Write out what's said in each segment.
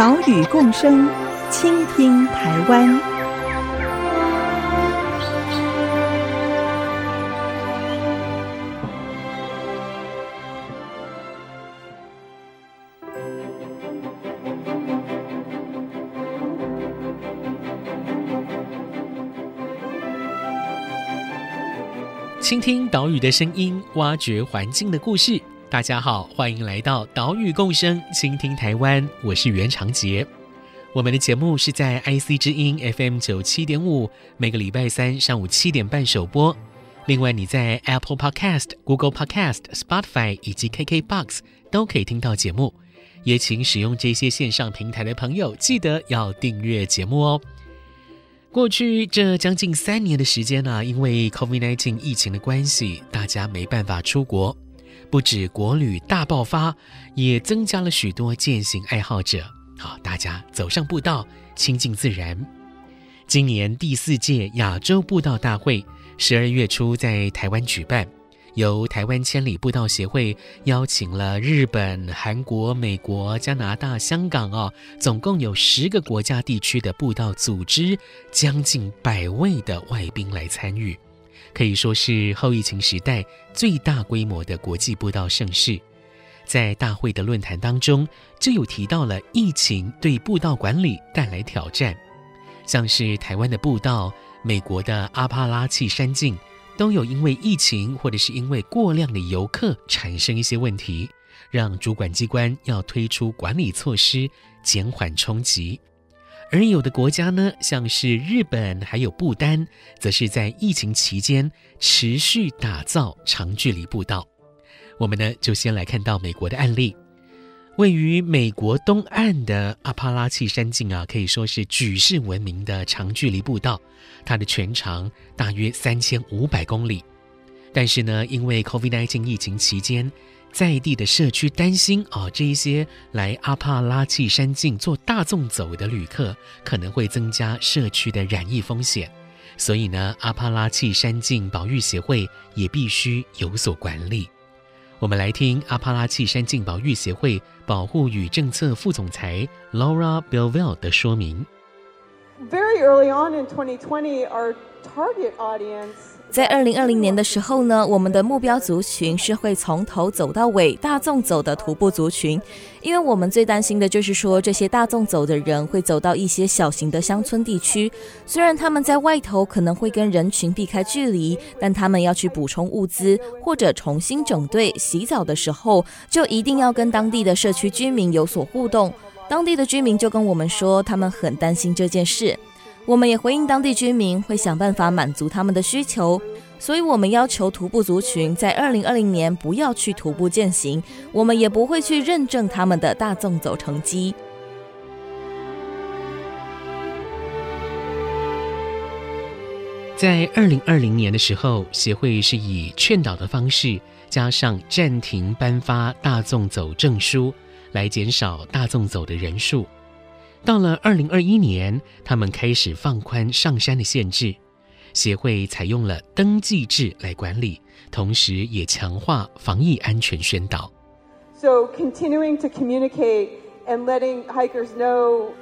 岛屿共生，倾听台湾。倾听岛屿的声音，挖掘环境的故事。大家好，欢迎来到岛屿共生，倾听台湾。我是袁长杰。我们的节目是在 IC 之音 FM 九七点五，每个礼拜三上午七点半首播。另外，你在 Apple Podcast、Google Podcast、Spotify 以及 KKBox 都可以听到节目。也请使用这些线上平台的朋友，记得要订阅节目哦。过去这将近三年的时间呢、因为 COVID-19 疫情的关系，大家没办法出国，不止国旅大爆发，也增加了许多健行爱好者。好，大家走上步道，亲近自然。今年第四届亚洲步道大会十二月初在台湾举办。由台湾千里步道协会邀请了日本、韩国、美国、加拿大、香港哦，总共有十个国家地区的步道组织，将近百位的外宾来参与，可以说是后疫情时代最大规模的国际步道盛事。在大会的论坛当中，就有提到了疫情对步道管理带来挑战，像是台湾的步道、美国的阿帕拉契山径。都有因为疫情或者是因为过量的游客产生一些问题，让主管机关要推出管理措施，减缓冲击。而有的国家呢，像是日本还有不丹，则是在疫情期间持续打造长距离步道。我们呢，就先来看到美国的案例。位于美国东岸的阿帕拉契山径啊，可以说是举世闻名的长距离步道，它的全长大约三千五百公里。但是呢，因为 COVID-19 疫情期间，在地的社区担心啊，这一些来阿帕拉契山境做大纵走的旅客可能会增加社区的染疫风险，所以呢，阿帕拉契山境保育协会也必须有所管理。我们来听阿帕拉契山境保育协会保护与政策副总裁 Laura Belville 的说明。Very early on in 2020, our target audience 在二零二零年的时候呢，我们的目标族群是会从头走到尾大众走的徒步族群，因为我们最担心的就是说，这些大众走的人会走到一些小型的乡村地区，虽然他们在外头可能会跟人群避开距离，但他们要去补充物资或者重新整队洗澡的时候，就一定要跟当地的社区居民有所互动。当地的居民就跟我们说，他们很担心这件事。我们也回应当地居民，会想办法满足他们的需求，所以我们要求徒步族群在二零二零年不要去徒步健行，我们也不会去认证他们的大纵走成绩。在二零二零年的时候，协会是以劝导的方式，加上暂停颁发大纵走证书，来减少大纵走的人数。到了二零二一年，他们开始放宽上山的限制，协会采用了登记制来管理，同时也强化防疫安全宣导。So continuing to communicate and letting hikers know,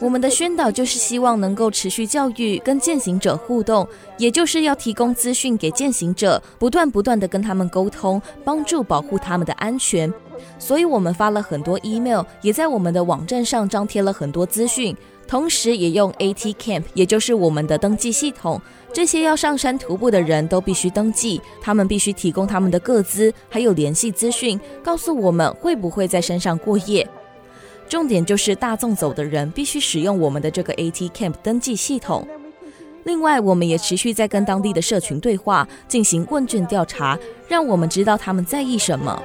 我们的宣导就是希望能够持续教育跟践行者互动，也就是要提供资讯给践行者，不断不断地跟他们沟通，帮助保护他们的安全。所以我们发了很多 email，也在我们的网站上张贴了很多资讯，同时也用 AT Camp，也就是我们的登记系统。这些要上山徒步的人都必须登记，他们必须提供他们的个资，还有联系资讯，告诉我们会不会在山上过夜。重点就是大众走的人必须使用我们的这个 at camp 登记系统。另外我们也持续在跟当地的社群对话进行问卷调查让我们知道他们在意什么。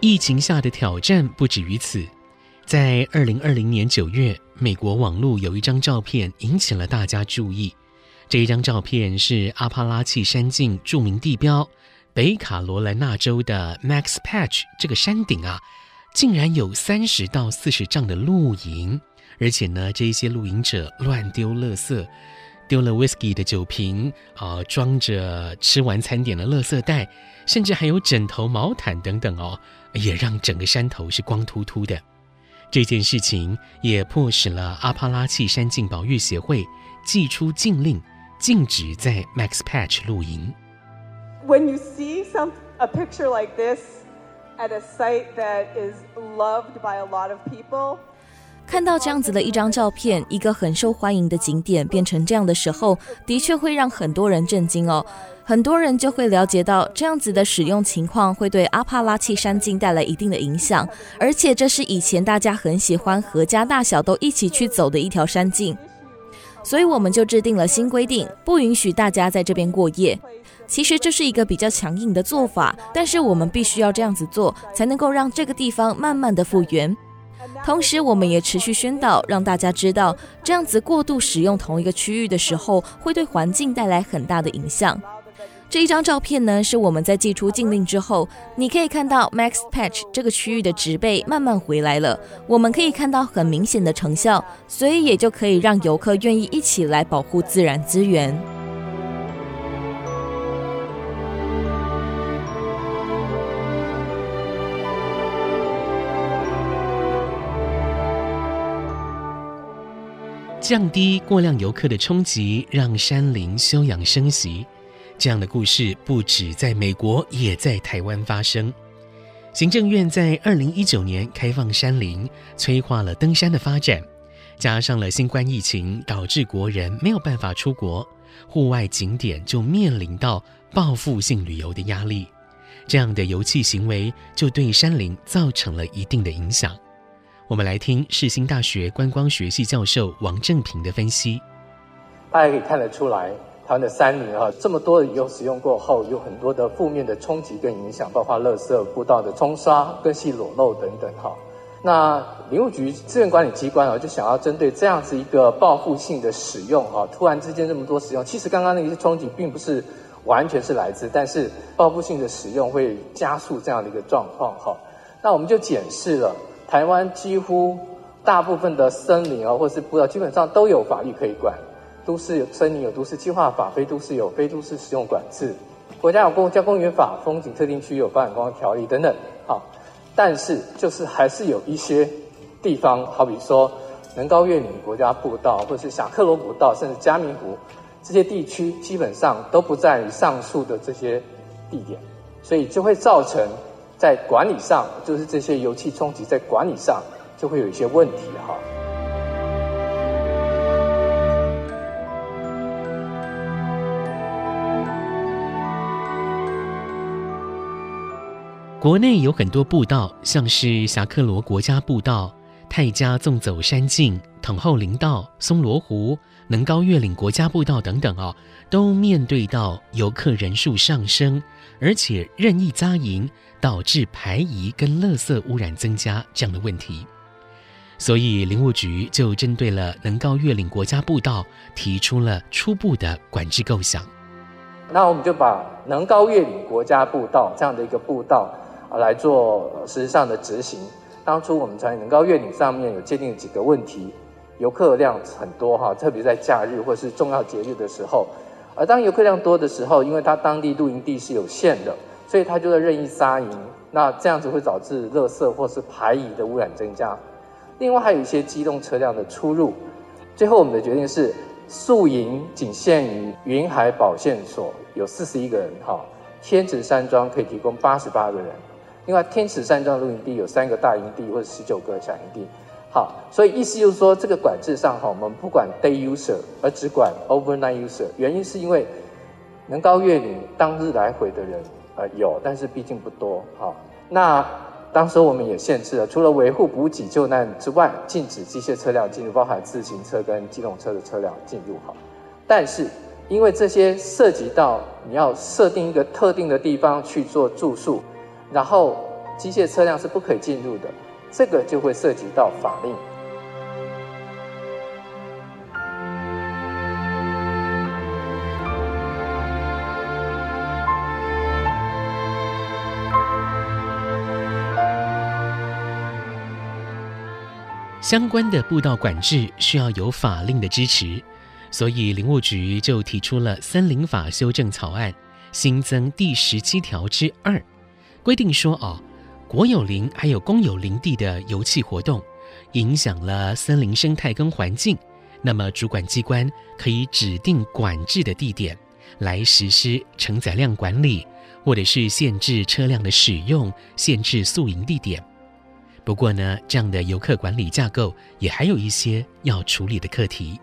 疫情下的挑战不止于此。在二零二零年九月，美国网络有一张照片引起了大家注意。这一张照片是阿帕拉契山境著名地标北卡罗来纳州的 Max Patch 这个山顶啊，竟然有三十到四十丈的露营，而且呢，这一些露营者乱丢垃圾，丢了 whisky 的酒瓶啊，装着吃完餐点的垃圾袋，甚至还有枕头、毛毯等等哦，也让整个山头是光秃秃的。这件事情也迫使了阿帕拉契山境保育协会祭出禁令，禁止在 Max Patch 露营。When you see some a picture like this at a site that is loved by a lot of people，看到这样子的一张照片，一个很受欢迎的景点变成这样的时候，的确会让很多人震惊哦。很多人就会了解到，这样子的使用情况会对阿帕拉契山径带来一定的影响，而且这是以前大家很喜欢合家大小都一起去走的一条山径，所以我们就制定了新规定，不允许大家在这边过夜。其实这是一个比较强硬的做法，但是我们必须要这样子做，才能够让这个地方慢慢的复原。同时，我们也持续宣导，让大家知道，这样子过度使用同一个区域的时候，会对环境带来很大的影响。这张照片呢，是我们在祭出禁令之后，你可以看到 Max Patch 这个区域的植被慢慢回来了，我们可以看到很明显的成效，所以也就可以让游客愿意一起来保护自然资源。降低过量游客的冲击，让山林休养生息。这样的故事不止在美国，也在台湾发生。行政院在二零一九年开放山林，催化了登山的发展。加上了新冠疫情，导致国人没有办法出国，户外景点就面临到报复性旅游的压力。这样的游憩行为就对山林造成了一定的影响。我们来听世新大学观光学系教授王正平的分析。大家可以看得出来。台湾的山林哈，这么多的以后使用过后，有很多的负面的冲击跟影响，包括垃圾、步道的冲刷、根系裸露等等哈。那林务局资源管理机关啊，就想要针对这样子一个报复性的使用哈，突然之间这么多使用，其实刚刚那些冲击并不是完全是来自，但是报复性的使用会加速这样的一个状况哈。那我们就检视了台湾几乎大部分的森林啊，或是步道，基本上都有法律可以管。都市有森林有都市计划法，非都市有非都市使用管制，国家有国家公园法，风景特定区有发展观光条例等等。好，但是就是还是有一些地方，好比说能高月岭国家步道，或者是霞喀罗古道，甚至嘉明湖这些地区，基本上都不在于上述的这些地点，所以就会造成在管理上，就是这些油气冲击在管理上就会有一些问题哈。国内有很多步道，像是霞客罗国家步道、泰嘉纵走山径、统后林道、松罗湖、能高越岭国家步道等等哦，都面对到游客人数上升，而且任意扎营，导致排遗跟垃圾污染增加这样的问题。所以林务局就针对了能高越岭国家步道提出了初步的管制构想。那我们就把能高越岭国家步道这样的一个步道。啊，来做实质上的执行。当初我们在能高越岭上面有界定几个问题，游客量很多哈，特别在假日或是重要节日的时候。而当游客量多的时候，因为它当地露营地是有限的，所以它就在任意扎营。那这样子会导致垃圾或是排遗的污染增加。另外还有一些机动车辆的出入。最后我们的决定是，宿营仅限于云海保健所，有四十一个人哈，天池山庄可以提供八十八个人。另外，天池山庄露营地有三个大营地或者十九个小营地，好，所以意思就是说，这个管制上哈，我们不管 day user，而只管 overnight user。原因是因为能高越岭当日来回的人呃有，但是毕竟不多，好，那当时我们也限制了，除了维护补给救难之外，禁止机械车辆进入，包含自行车跟机动车的车辆进入，好，但是因为这些涉及到你要设定一个特定的地方去做住宿。然后机械车辆是不可以进入的，这个就会涉及到法令。相关的步道管制需要有法令的支持，所以林务局就提出了森林法修正草案，新增第十七条之二，规定说哦，国有林还有公有林地的游憩活动，影响了森林生态跟环境，那么主管机关可以指定管制的地点来实施承载量管理，或者是限制车辆的使用，限制宿营地点。不过呢，这样的游客管理架构也还有一些要处理的课题。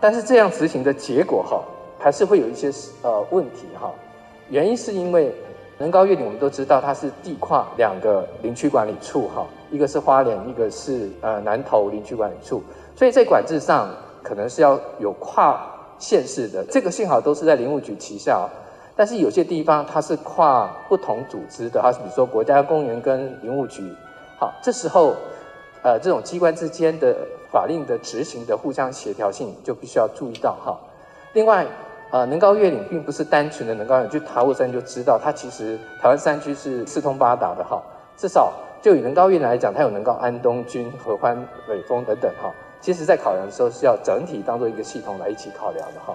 但是这样执行的结果哈，还是会有一些呃问题哈。原因是因为能高越岭，我们都知道它是地跨两个林区管理处哈，一个是花莲，一个是呃南投林区管理处，所以在管制上可能是要有跨县市的。这个幸好都是在林务局旗下，但是有些地方它是跨不同组织的，它是比如说国家公园跟林务局。好，这时候，呃，这种机关之间的法令的执行的互相协调性就必须要注意到哈。另外，呃，能高越岭并不是单纯的能高越岭，去塔务山就知道，它其实台湾山区是四通八达的哈。至少就以能高越岭来讲，它有能高安东军、合欢、尾峰等等哈。其实在考量的时候是要整体当做一个系统来一起考量的哈。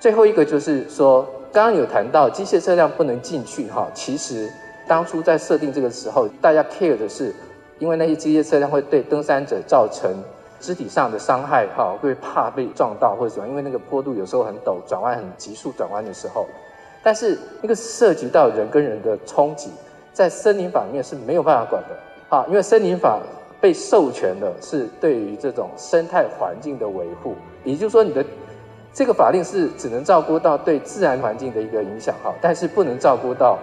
最后一个就是说，刚刚有谈到机械车辆不能进去哈，其实。当初在设定这个时候，大家 care 的是，因为那些机械车辆会对登山者造成肢体上的伤害，哈，会怕被撞到或者什么，因为那个坡度有时候很陡，转弯很急速转弯的时候，但是那个涉及到人跟人的冲击，在森林法里面是没有办法管的，啊，因为森林法被授权的是对于这种生态环境的维护，也就是说你的这个法令是只能照顾到对自然环境的一个影响，哈，但是不能照顾到。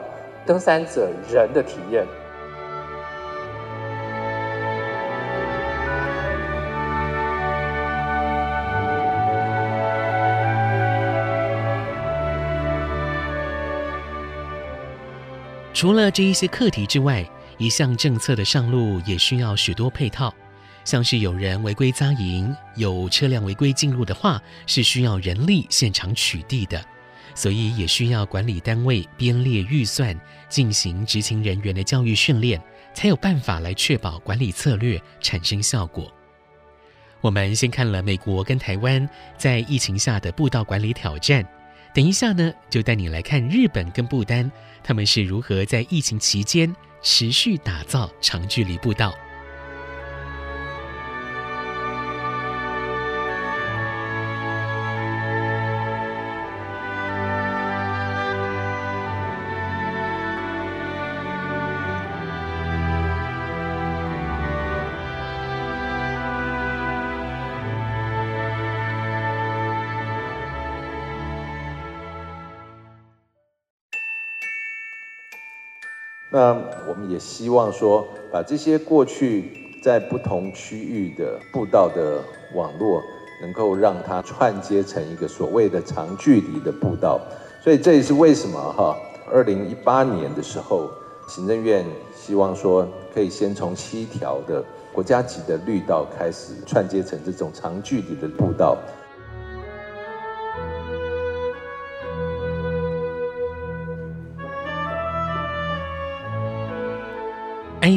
登山者人的体验。除了这一些课题之外，一项政策的上路也需要许多配套，像是有人违规扎营，有车辆违规进入的话，是需要人力现场取缔的。所以也需要管理单位编列预算，进行执勤人员的教育训练，才有办法来确保管理策略产生效果。我们先看了美国跟台湾在疫情下的步道管理挑战，等一下呢，就带你来看日本跟不丹，他们是如何在疫情期间持续打造长距离步道。那我们也希望说，把这些过去在不同区域的步道的网络，能够让它串接成一个所谓的长距离的步道。所以这也是为什么哈，二零一八年的时候，行政院希望说，可以先从七条的国家级的绿道开始串接成这种长距离的步道。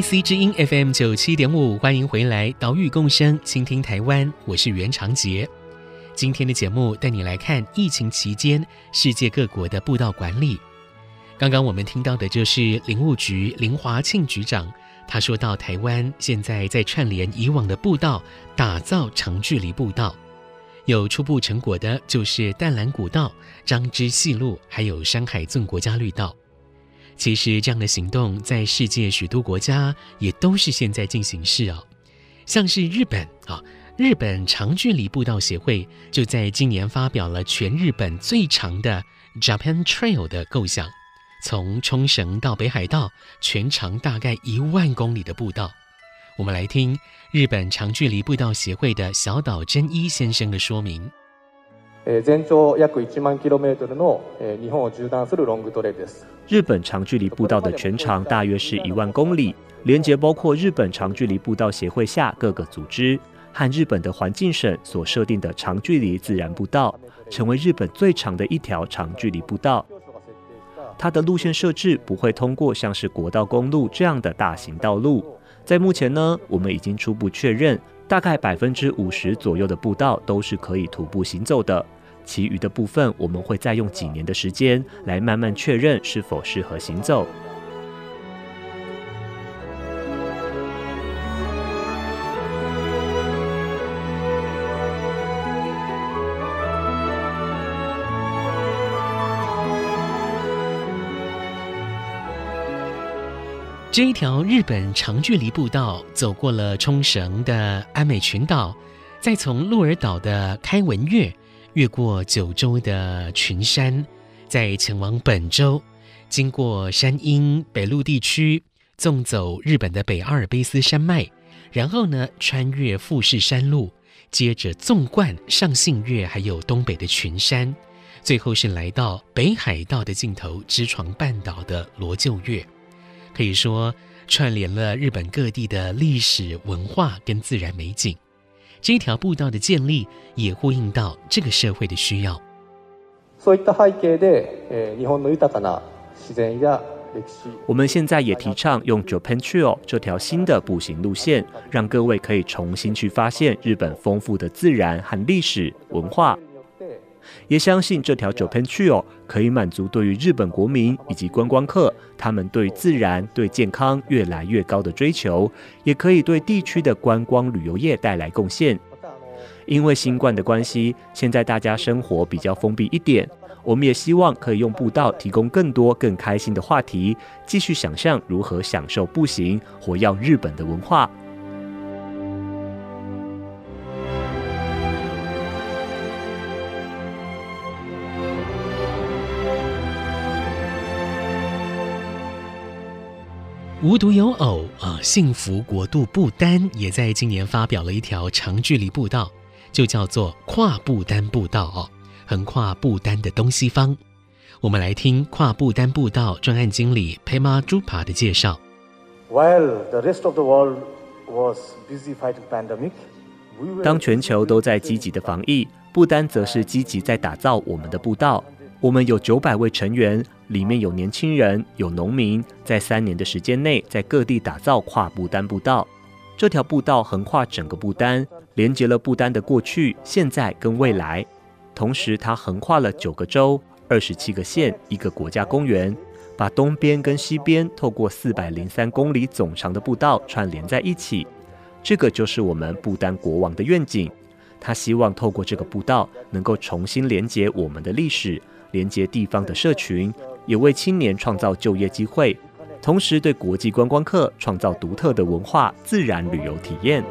IC 之音 FM 九七点五，欢迎回来，岛屿共生，倾听台湾，我是袁长杰。今天的节目带你来看疫情期间世界各国的步道管理。刚刚我们听到的就是林务局林华庆局长，他说到台湾现在在串联以往的步道，打造长距离步道，有初步成果的就是淡蓝古道、彰支细路，还有山海纵国家绿道。其实这样的行动在世界许多国家也都是现在进行式哦，像是日本啊，日本长距离步道协会就在今年发表了全日本最长的 Japan Trail 的构想，从冲绳到北海道，全长大概一万公里的步道。我们来听日本长距离步道协会的小岛真一先生的说明。全长约1万 km の日本を縦断するロングトレイルです。日本长距离步道的全长大约是一万公里，连接包括日本长距离步道协会下各个组织和日本的环境省所设定的长距离自然步道，成为日本最长的一条长距离步道。它的路线设置不会通过像是国道公路这样的大型道路。在目前呢，我们已经初步确认，大概百分之五十左右的步道都是可以徒步行走的。 其余的部分，我们会再用几年的时间来慢慢确认是否适合行走。这一条日本长距离步道走过了冲绳的安美群岛，再从鹿儿岛的开文岳越过九州的群山，再前往本州，经过山阴北陆地区，纵走日本的北阿尔卑斯山脉，然后呢，穿越富士山路，接着纵贯上信越，还有东北的群山，最后是来到北海道的尽头知床半岛的罗臼岳。可以说串联了日本各地的历史文化跟自然美景，这条步道的建立也呼应到这个社会的需要。そういった背景で、日本の豊かな自然や历史。我们现在也提倡用 Japan Trail 这条新的步行路线，让各位可以重新去发现日本丰富的自然和历史文化。 也相信这条 Japan Trail 可以满足对于日本国民以及观光客，他们对自然、对健康越来越高的追求，也可以对地区的观光旅游业带来贡献。因为新冠的关系，现在大家生活比较封闭一点，我们也希望可以用步道提供更多更开心的话题，继续想象如何享受步行，活跃日本的文化。无独有偶啊，幸福国度不丹也在今年发表了一条长距离步道，就叫做跨不丹步道哦，横跨不丹的东西方。我们来听跨不丹步道专案经理 Pema Drupa 的介绍。While the rest of the world was busy fighting pandemic, 当全球都在积极的防疫，不丹则是积极在打造我们的步道。我们有九百位成员，里面有年轻人，有农民，在三年的时间内，在各地打造跨不丹步道。这条步道横跨整个不丹，连接了不丹的过去、现在跟未来。同时，它横跨了九个州、二十七个县、一个国家公园，把东边跟西边透过四百零三公里总长的步道串联在一起。这个就是我们不丹国王的愿景。他希望透过这个步道，能够重新连接我们的历史。连接地方的社群，也为青年创造就业机会，同时对国际观光客创造独特的文化自然旅游体验。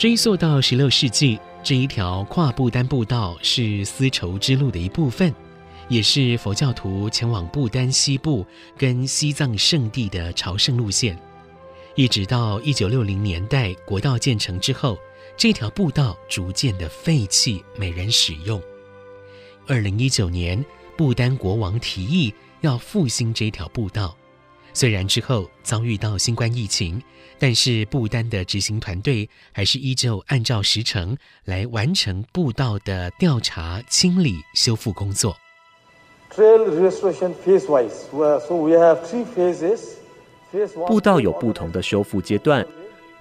追溯到十六世纪。这一条跨不丹步道是丝绸之路的一部分，也是佛教徒前往不丹西部跟西藏圣地的朝圣路线。一直到一九六零年代国道建成之后，这条步道逐渐的废弃，没人使用。二零一九年，不丹国王提议要复兴这条步道。虽然之后遭遇到新冠疫情，但是不丹的执行团队还是依旧按照时程来完成步道的调查、清理、修复工作。步道有不同的修复阶段，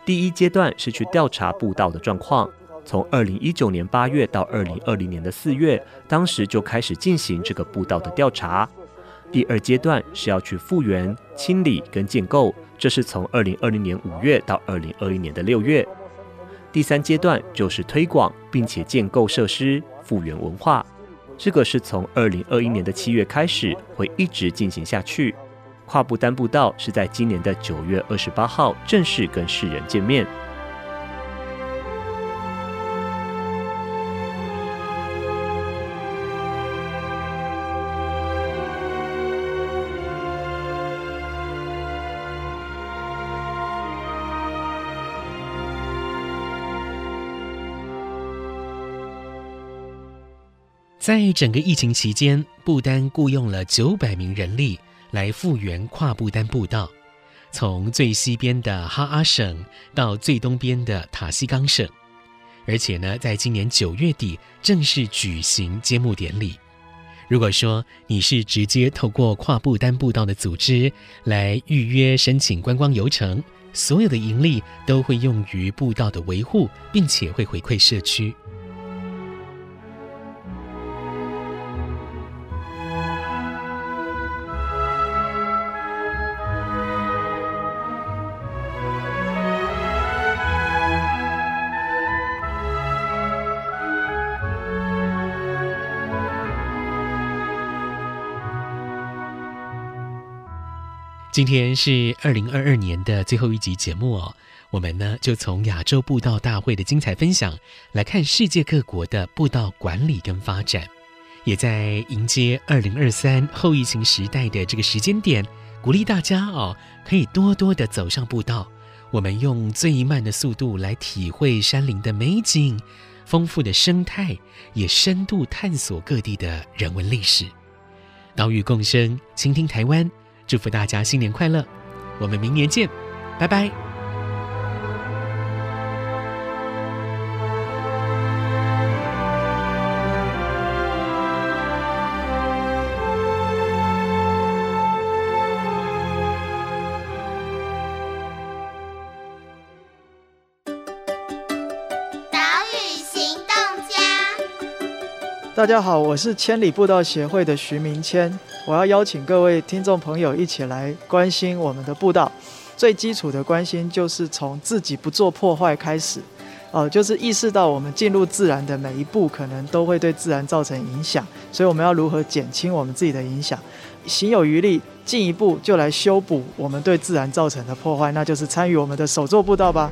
第一阶段是去调查步道的状况，从二零一九年八月到二零二零年的四月，当时就开始进行这个步道的调查。第二阶段是要去复原、清理跟建构，这是从二零二零年五月到二零二一年的六月。第三阶段就是推广，并且建构设施、复原文化，这个是从二零二一年的七月开始，会一直进行下去。跨步单步道是在今年的九月二十八号正式跟世人见面。在整个疫情期间，不丹雇佣了九百名人力来复原跨不丹步道，从最西边的哈阿省到最东边的塔西冈省，而且呢，在今年九月底正式举行揭幕典礼。如果说你是直接透过跨不丹步道的组织来预约申请观光游程，所有的盈利都会用于步道的维护，并且会回馈社区。今天是二零二二年的最后一集节目哦，我们呢就从亚洲步道大会的精彩分享来看世界各国的步道管理跟发展，也在迎接二零二三后疫情时代的这个时间点，鼓励大家哦可以多多的走上步道，我们用最慢的速度来体会山林的美景，丰富的生态，也深度探索各地的人文历史，岛屿共生，倾听台湾。祝福大家新年快乐，我们明年见，拜拜。大家好，我是千里步道协会的徐明谦。我要邀请各位听众朋友一起来关心我们的步道。最基础的关心就是从自己不做破坏开始，哦、呃，就是意识到我们进入自然的每一步可能都会对自然造成影响，所以我们要如何减轻我们自己的影响，行有余力，进一步就来修补我们对自然造成的破坏，那就是参与我们的手作步道吧。